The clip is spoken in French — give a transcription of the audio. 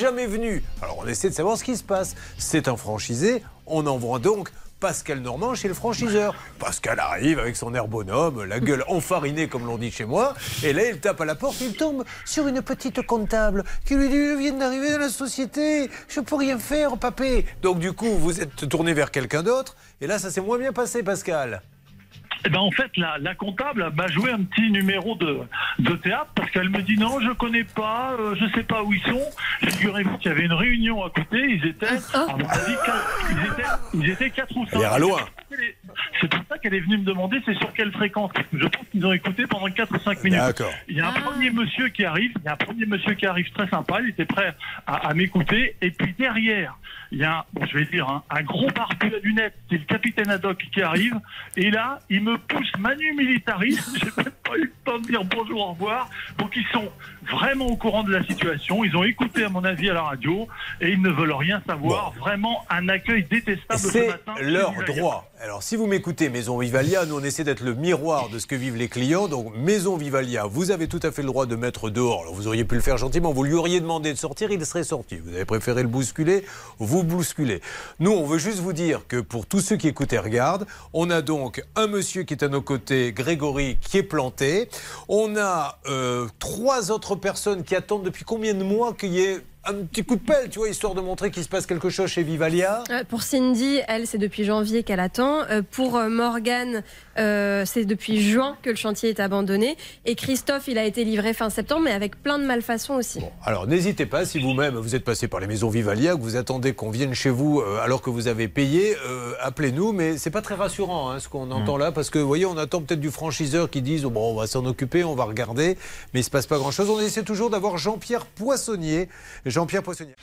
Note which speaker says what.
Speaker 1: jamais venu. Alors on essaie de savoir ce qui se passe. C'est un franchisé, on envoie donc Pascal Normand chez le franchiseur. Pascal arrive avec son air bonhomme, la gueule enfarinée comme l'on dit chez moi, et là il tape à la porte, il tombe sur une petite comptable qui lui dit je viens d'arriver dans la société, je peux rien faire papé. Donc du coup vous êtes tourné vers quelqu'un d'autre, et là ça s'est moins bien passé Pascal.
Speaker 2: Eh ben en fait, la, la comptable m'a joué un petit numéro de, de théâtre parce qu'elle me dit non, je connais pas, euh, je sais pas où ils sont. Figurez-vous qu'il y avait une réunion à côté, ils étaient, à mon avis, quatre, ils étaient, ils étaient quatre ou cinq. C'est pour ça qu'elle est venue me demander c'est sur quelle fréquence. Je pense qu'ils ont écouté pendant 4 ou 5 minutes.
Speaker 1: D'accord.
Speaker 2: Il y a un premier monsieur qui arrive, il y a un premier monsieur qui arrive très sympa, il était prêt à, à m'écouter. Et puis derrière, il y a, bon, je vais dire, hein, un gros barbu à lunettes, c'est le capitaine Haddock qui arrive. Et là, il me pousse Manu Militari. J'ai même pas eu le temps de dire bonjour, au revoir. Donc ils sont vraiment au courant de la situation. Ils ont écouté, à mon avis, à la radio. Et ils ne veulent rien savoir. Vraiment un accueil détestable ce
Speaker 1: C'est
Speaker 2: matin. chez
Speaker 1: leur droit. Alors, si vous m'écoutez, Maison Vivalia, nous on essaie d'être le miroir de ce que vivent les clients. Donc, Maison Vivalia, vous avez tout à fait le droit de mettre dehors. Alors, vous auriez pu le faire gentiment. Vous lui auriez demandé de sortir, il serait sorti. Vous avez préféré le bousculer, vous bousculez. Nous, on veut juste vous dire que pour tous ceux qui écoutent et regardent, on a donc un monsieur qui est à nos côtés, Grégory, qui est planté. On a euh, trois autres personnes qui attendent depuis combien de mois qu'il y ait un petit coup de pelle, tu vois, histoire de montrer qu'il se passe quelque chose chez Vivalia.
Speaker 3: Euh, Pour Cindy, elle, c'est depuis janvier qu'elle attend. Euh, Pour euh, Morgane, euh, c'est depuis juin que le chantier est abandonné. Et Christophe, il a été livré fin septembre, mais avec plein de malfaçons aussi.
Speaker 1: Alors n'hésitez pas, si vous-même vous êtes passé par les maisons Vivalia, que vous attendez qu'on vienne chez vous euh, alors que vous avez payé, euh, appelez-nous. Mais c'est pas très rassurant hein, ce qu'on entend là, parce que vous voyez, on attend peut-être du franchiseur qui dise oh, bon, on va s'en occuper, on va regarder, mais il se passe pas grand-chose. On essaie toujours d'avoir Jean-Pierre Poissonnier. Jean-Pierre Poissonnier.